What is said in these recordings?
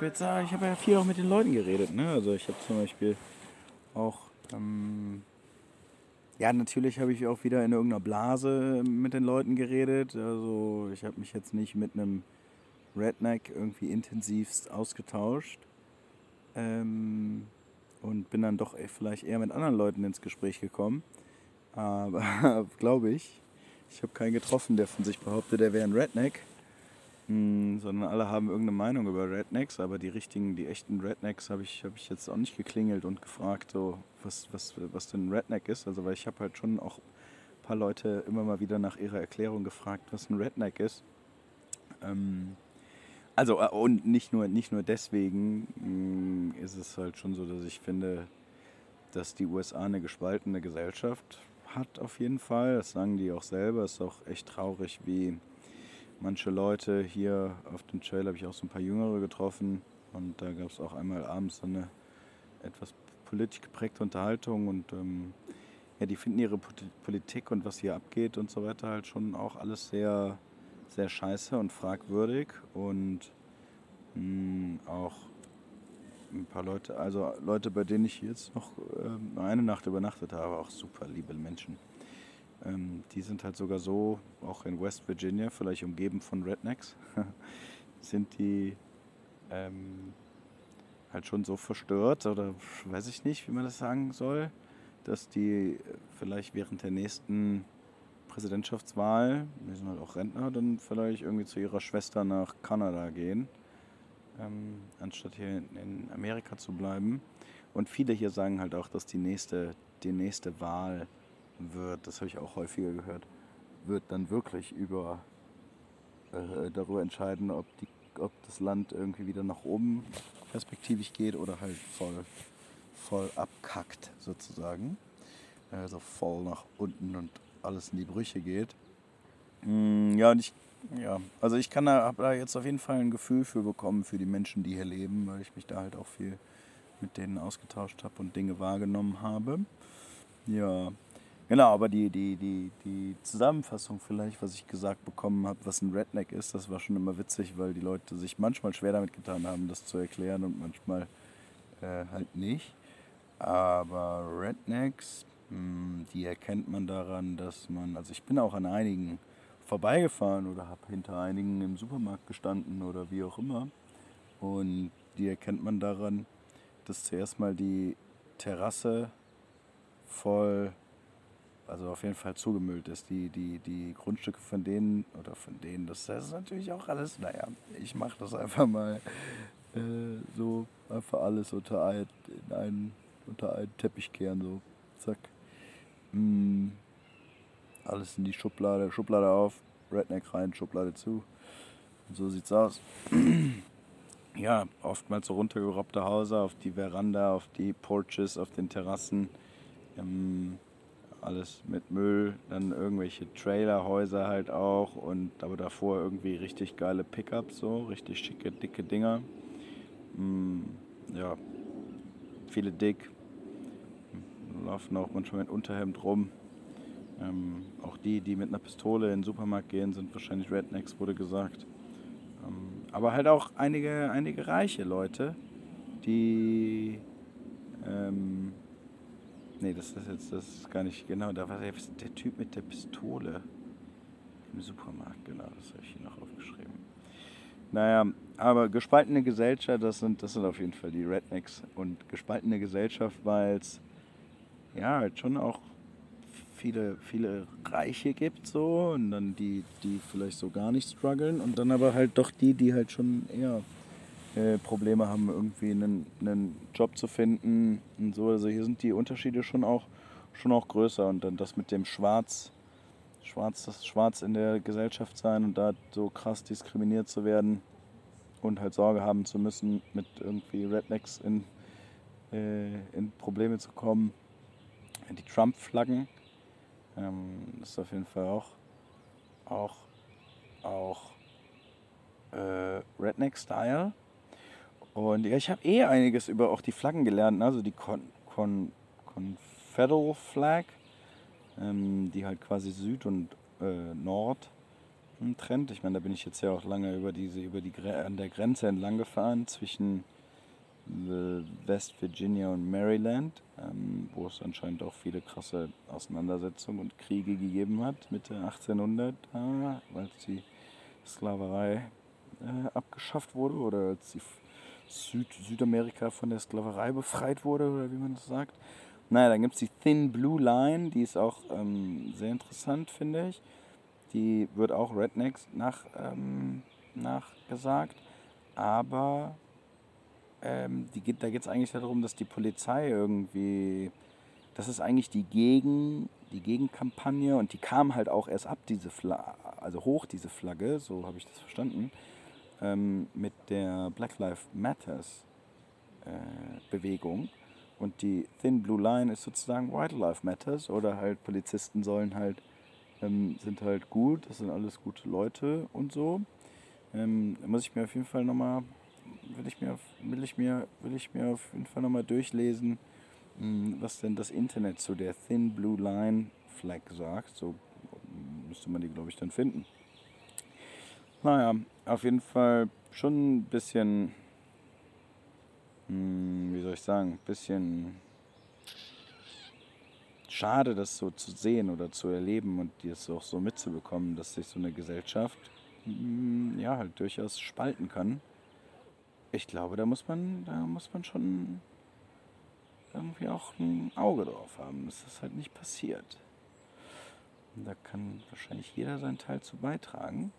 jetzt, ah, ich habe ja viel auch mit den Leuten geredet, ne? Also ich habe zum Beispiel auch, ähm, ja, natürlich habe ich auch wieder in irgendeiner Blase mit den Leuten geredet. Also ich habe mich jetzt nicht mit einem Redneck irgendwie intensivst ausgetauscht. Ähm, und bin dann doch vielleicht eher mit anderen Leuten ins Gespräch gekommen. Aber glaube ich, ich habe keinen getroffen, der von sich behauptet, er wäre ein Redneck. Hm, sondern alle haben irgendeine Meinung über Rednecks, aber die richtigen, die echten Rednecks habe ich, hab ich jetzt auch nicht geklingelt und gefragt, so, was, was, was denn ein Redneck ist. Also weil ich habe halt schon auch ein paar Leute immer mal wieder nach ihrer Erklärung gefragt, was ein Redneck ist. Ähm, also äh, und nicht nur, nicht nur deswegen mh, hm, ist es halt schon so, dass ich finde, dass die USA eine gespaltene Gesellschaft hat auf jeden Fall. Das sagen die auch selber. Es ist auch echt traurig, wie manche Leute hier auf dem Trail habe ich auch so ein paar Jüngere getroffen. Und da gab es auch einmal abends so eine etwas politisch geprägte Unterhaltung. Und ähm, ja, die finden ihre Politik und was hier abgeht und so weiter halt schon auch alles sehr, sehr scheiße und fragwürdig. Und mh, hm, auch ein paar Leute, also Leute, bei denen ich jetzt noch ähm, eine Nacht übernachtet habe, auch super liebe Menschen. Ähm, die sind halt sogar so, auch in West Virginia, vielleicht umgeben von Rednecks, sind die ähm, halt schon so verstört oder weiß ich nicht, wie man das sagen soll, dass die vielleicht während der nächsten Präsidentschaftswahl, wir sind halt auch Rentner, dann vielleicht irgendwie zu ihrer Schwester nach Kanada gehen, ähm, anstatt hier in Amerika zu bleiben. Und viele hier sagen halt auch, dass die nächste, die nächste Wahl wird, das habe ich auch häufiger gehört, wird dann wirklich über äh, darüber entscheiden, ob, die, ob das Land irgendwie wieder nach oben perspektivisch geht oder halt voll, voll abkackt sozusagen. Also voll nach unten und alles in die Brüche geht. Mm, ja, und ich, ja, also ich kann da, habe da jetzt auf jeden Fall ein Gefühl für bekommen, für die Menschen, die hier leben, weil ich mich da halt auch viel mit denen ausgetauscht habe und Dinge wahrgenommen habe. Ja, Genau, aber die, die, die, die Zusammenfassung vielleicht, was ich gesagt bekommen habe, was ein Redneck ist, das war schon immer witzig, weil die Leute sich manchmal schwer damit getan haben, das zu erklären und manchmal äh, halt nicht. Aber Rednecks, mh, hm, die erkennt man daran, dass man, also ich bin auch an einigen vorbeigefahren oder habe hinter einigen im Supermarkt gestanden oder wie auch immer. Und die erkennt man daran, dass zuerst mal die Terrasse voll also auf jeden Fall zugemüllt ist. Die, die, die Grundstücke von denen, oder von denen, das, das ist natürlich auch alles, naja, ich mache das einfach mal äh, so, einfach alles unter, ein, in einen, unter einen Teppich kehren, so, zack. Mm, alles in die Schublade, Schublade auf, Redneck rein, Schublade zu. Und so sieht's aus. ja, oftmals so runtergerobbte Häuser auf die Veranda, auf die Porches, auf den Terrassen. Ähm, alles mit Müll, dann irgendwelche Trailerhäuser halt auch und aber davor irgendwie richtig geile Pickups, so richtig schicke, dicke Dinger. Mm, ja, viele dick, laufen auch manchmal mit Unterhemd rum. Ähm, auch die, die mit einer Pistole in den Supermarkt gehen, sind wahrscheinlich Rednecks, wurde gesagt. Ähm, aber halt auch einige, einige reiche Leute, die ähm, Nee, das ist jetzt das ist gar nicht genau. Da war der, der Typ mit der Pistole im Supermarkt, genau, das habe ich hier noch aufgeschrieben. Naja, aber gespaltene Gesellschaft, das sind, das sind auf jeden Fall die Rednecks. Und gespaltene Gesellschaft, weil es ja halt schon auch viele, viele Reiche gibt so und dann die, die vielleicht so gar nicht strugglen und dann aber halt doch die, die halt schon eher äh, Probleme haben, irgendwie einen, einen Job zu finden und so. Also hier sind die Unterschiede schon auch, schon auch größer und dann das mit dem Schwarz, Schwarz, das Schwarz in der Gesellschaft sein und da so krass diskriminiert zu werden und halt Sorge haben zu müssen, mit irgendwie Rednecks in, äh, in Probleme zu kommen. Die Trump-Flaggen, ähm, ist auf jeden Fall auch, auch, auch äh, Redneck-Style. Und ja, ich habe eh einiges über auch die Flaggen gelernt, ne? also die Con Con Confederal Flag, ähm, die halt quasi Süd und äh, Nord ein Trend. Ich meine, da bin ich jetzt ja auch lange über diese, über die an der Grenze entlang gefahren zwischen West Virginia und Maryland, ähm, wo es anscheinend auch viele krasse Auseinandersetzungen und Kriege gegeben hat, Mitte 1800, äh, als die Sklaverei äh, abgeschafft wurde oder als die Süd Südamerika von der Sklaverei befreit wurde, oder wie man das sagt. Naja, dann gibt es die Thin Blue Line, die ist auch ähm, sehr interessant, finde ich. Die wird auch Rednecks nach, ähm, nachgesagt, aber ähm, die da geht es eigentlich darum, dass die Polizei irgendwie, das ist eigentlich die, Gegen, die Gegenkampagne und die kam halt auch erst ab, diese Flagge, also hoch diese Flagge, so habe ich das verstanden, ähm, mit der Black Lives Matters äh, Bewegung. Und die Thin Blue Line ist sozusagen White Lives Matters oder halt Polizisten sollen halt, ähm, sind halt gut, das sind alles gute Leute und so. Ähm, da muss ich mir auf jeden Fall nochmal will ich mir, will ich mir, will ich mir auf jeden Fall nochmal durchlesen, hm, was denn das Internet zu der Thin Blue Line Flag sagt. So müsste man die, glaube ich, dann finden. Naja, auf jeden Fall schon ein bisschen, hm, wie soll ich sagen, ein bisschen schade, das so zu sehen oder zu erleben und das auch so mitzubekommen, dass sich so eine Gesellschaft hm, ja halt durchaus spalten kann ich glaube, da muss man, da muss man schon irgendwie auch ein Auge drauf haben, dass das halt nicht passiert. Und da kann wahrscheinlich jeder seinen Teil zu beitragen.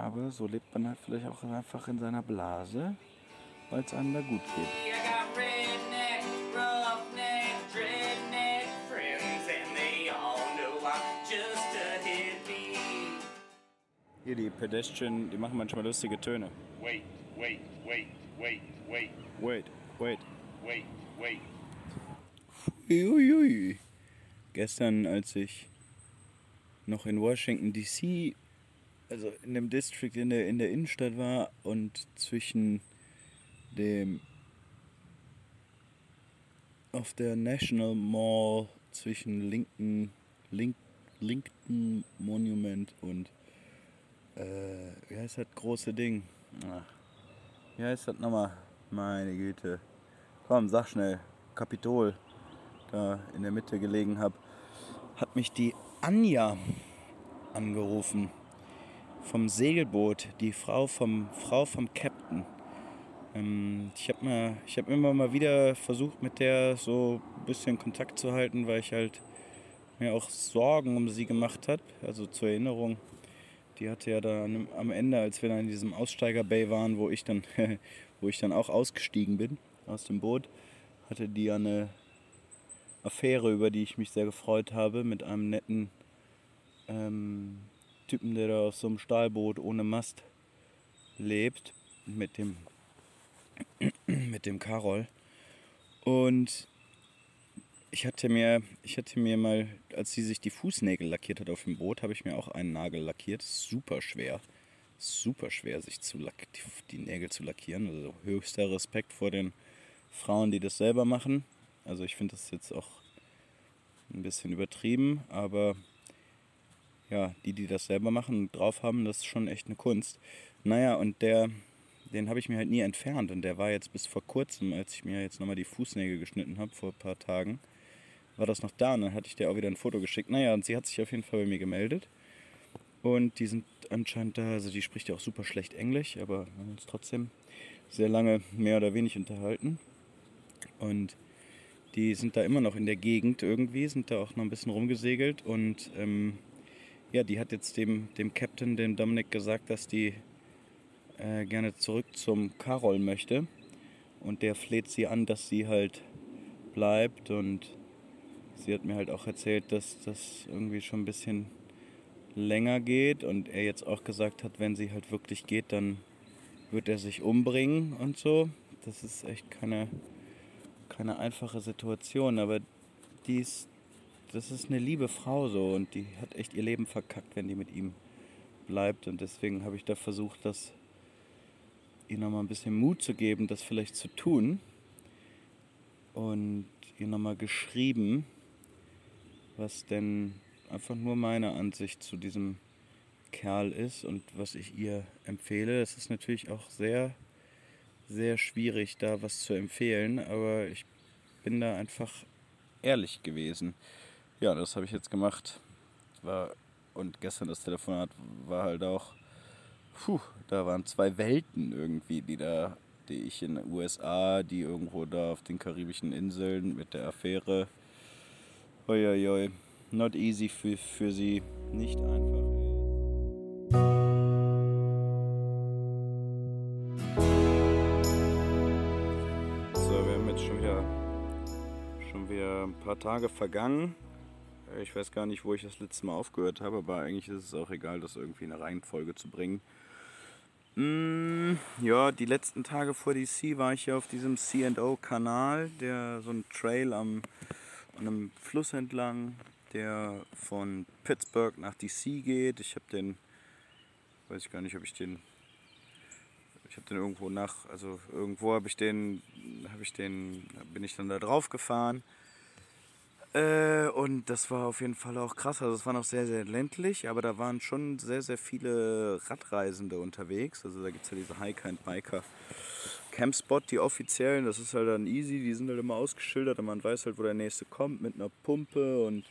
Aber so lebt man halt vielleicht auch einfach in seiner Blase, weil es einem da gut geht. Hier die Pedestrian, die machen manchmal lustige Töne. Wait, wait, wait, wait, wait. Wait, wait. Wait, wait. Uiuiui. Gestern, als ich noch in Washington DC, also in dem District in der, in der Innenstadt war und zwischen dem auf der National Mall zwischen Lincoln, Lincoln Monument und äh, wie heißt das große Ding? Ach, wie heißt das nochmal? Meine Güte. Komm, sag schnell. Kapitol, da in der Mitte gelegen habe, hat mich die Anja angerufen. Vom Segelboot, die Frau vom, Frau vom Captain. Ähm, ich habe hab immer mal wieder versucht, mit der so ein bisschen Kontakt zu halten, weil ich halt mir auch Sorgen um sie gemacht habe. Also zur Erinnerung, die hatte ja dann am Ende, als wir dann in diesem Aussteiger-Bay waren, wo ich dann, wo ich dann auch ausgestiegen bin aus dem Boot, hatte die ja eine Affäre, über die ich mich sehr gefreut habe, mit einem netten ähm, Typen, der da auf so einem Stahlboot ohne Mast lebt, mit dem, mit dem Karol. Und ich hatte mir, ich hatte mir mal, als sie sich die Fußnägel lackiert hat auf dem Boot, habe ich mir auch einen Nagel lackiert. Super schwer. Super schwer, sich zu lack, die, die Nägel zu lackieren. Also höchster Respekt vor den Frauen, die das selber machen. Also ich finde das jetzt auch ein bisschen übertrieben, aber ja, die, die das selber machen und drauf haben, das ist schon echt eine Kunst. Naja, und der, den habe ich mir halt nie entfernt und der war jetzt bis vor kurzem, als ich mir jetzt nochmal die Fußnägel geschnitten habe, vor ein paar Tagen, war das noch da und dann hatte ich dir auch wieder ein Foto geschickt. Naja, und sie hat sich auf jeden Fall bei mir gemeldet. Und die sind anscheinend da, also die spricht ja auch super schlecht Englisch, aber wir haben uns trotzdem sehr lange mehr oder weniger unterhalten. Und die sind da immer noch in der Gegend irgendwie, sind da auch noch ein bisschen rumgesegelt. Und ähm, ja, die hat jetzt dem, dem Captain, dem Dominik, gesagt, dass die äh, gerne zurück zum Karol möchte. Und der fleht sie an, dass sie halt bleibt und sie hat mir halt auch erzählt, dass das irgendwie schon ein bisschen länger geht und er jetzt auch gesagt hat, wenn sie halt wirklich geht, dann wird er sich umbringen und so. Das ist echt keine, keine einfache Situation, aber die ist, das ist eine liebe Frau so und die hat echt ihr Leben verkackt, wenn die mit ihm bleibt und deswegen habe ich da versucht, das ihr nochmal ein bisschen Mut zu geben, das vielleicht zu tun und ihr nochmal geschrieben, was denn einfach nur meine Ansicht zu diesem Kerl ist und was ich ihr empfehle. Es ist natürlich auch sehr, sehr schwierig, da was zu empfehlen, aber ich bin da einfach ehrlich gewesen. Ja, das habe ich jetzt gemacht. War, und gestern das Telefonat war halt auch, puh, da waren zwei Welten irgendwie, die da, die ich in den USA, die irgendwo da auf den karibischen Inseln mit der Affäre, oi, not easy für, für sie, nicht einfach. So, wir haben jetzt schon wieder, schon wieder ein paar Tage vergangen. Ich weiß gar nicht, wo ich das letzte Mal aufgehört habe, aber eigentlich ist es auch egal, das irgendwie in eine Reihenfolge zu bringen. Mm, ja, die letzten Tage vor DC war ich ja auf diesem C&O-Kanal, der so ein Trail am, an einem Fluss entlang, der von Pittsburgh nach DC geht. Ich habe den, weiß ich gar nicht, ob ich den, ich habe den irgendwo nach, also irgendwo habe ich den, habe ich den, bin ich dann da drauf gefahren äh, und das war auf jeden Fall auch krass. Also es war noch sehr, sehr ländlich, aber da waren schon sehr, sehr viele Radreisende unterwegs. Also da gibt es ja diese Hiker and Biker Campspot, die offiziellen. Das ist halt dann easy, die sind halt immer ausgeschildert und man weiß halt, wo der nächste kommt mit einer Pumpe und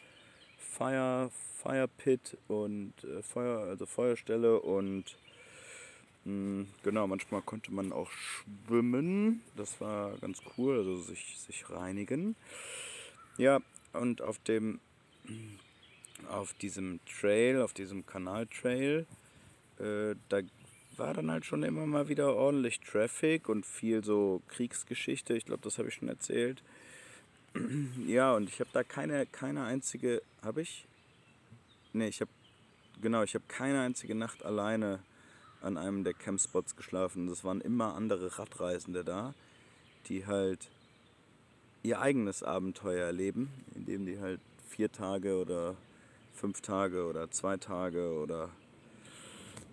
Fire, Fire Pit und äh, Feuer, also Feuerstelle und hm, genau, manchmal konnte man auch schwimmen. Das war ganz cool, also sich, sich reinigen. Ja, und auf dem auf diesem Trail, auf diesem Kanaltrail, äh, da war dann halt schon immer mal wieder ordentlich Traffic und viel so Kriegsgeschichte. Ich glaube, das habe ich schon erzählt. ja, und ich habe da keine, keine einzige, habe ich? Ne, ich habe, genau, ich habe keine einzige Nacht alleine an einem der Campspots geschlafen. Das waren immer andere Radreisende da, die halt ihr eigenes Abenteuer erleben, indem die halt vier Tage oder fünf Tage oder zwei Tage oder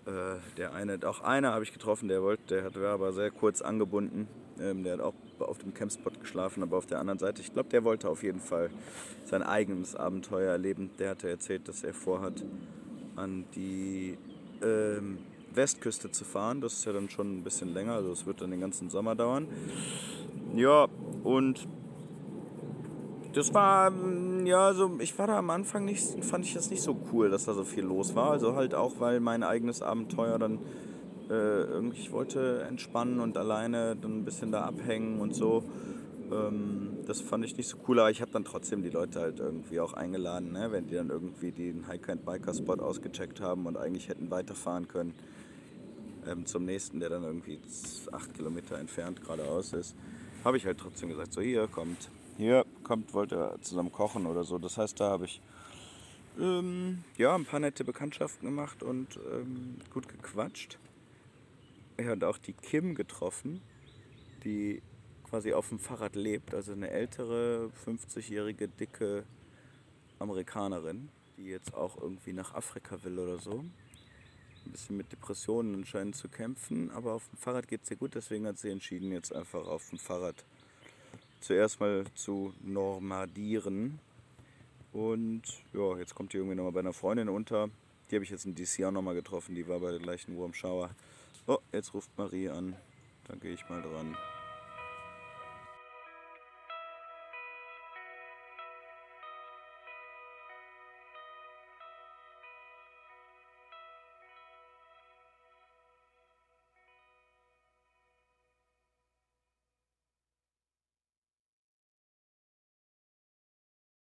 äh, der eine, auch einer habe ich getroffen, der wollte, der hat, war aber sehr kurz angebunden. Ähm, der hat auch auf dem Campspot geschlafen, aber auf der anderen Seite, ich glaube, der wollte auf jeden Fall sein eigenes Abenteuer erleben. Der hatte erzählt, dass er vorhat, an die ähm, Westküste zu fahren. Das ist ja dann schon ein bisschen länger, also es wird dann den ganzen Sommer dauern. Ja, und das war, mm, ja, so, ich war da am Anfang nicht, fand ich das nicht so cool, dass da so viel los war. Also halt auch, weil mein eigenes Abenteuer dann äh, irgendwie, ich wollte entspannen und alleine dann ein bisschen da abhängen und so. Ähm, das fand ich nicht so cool, aber ich habe dann trotzdem die Leute halt irgendwie auch eingeladen, ne? wenn die dann irgendwie den Hiker and Biker Spot ausgecheckt haben und eigentlich hätten weiterfahren können ähm, zum nächsten, der dann irgendwie acht Kilometer entfernt geradeaus ist. Habe ich halt trotzdem gesagt, so hier kommt, hier kommt, wollt ihr zusammen kochen oder so. Das heißt, da habe ich ähm, ja, ein paar nette Bekanntschaften gemacht und ähm, gut gequatscht. Er hat auch die Kim getroffen, die quasi auf dem Fahrrad lebt, also eine ältere, 50-jährige, dicke Amerikanerin, die jetzt auch irgendwie nach Afrika will oder so. Ein bisschen mit Depressionen anscheinend zu kämpfen, aber auf dem Fahrrad geht es ihr gut, deswegen hat sie entschieden, jetzt einfach auf dem Fahrrad zuerst mal zu normadieren. Und ja, jetzt kommt die irgendwie nochmal bei einer Freundin unter. Die habe ich jetzt in DC auch nochmal getroffen. Die war bei der gleichen Wurmschauer. Oh, jetzt ruft Marie an. Dann gehe ich mal dran.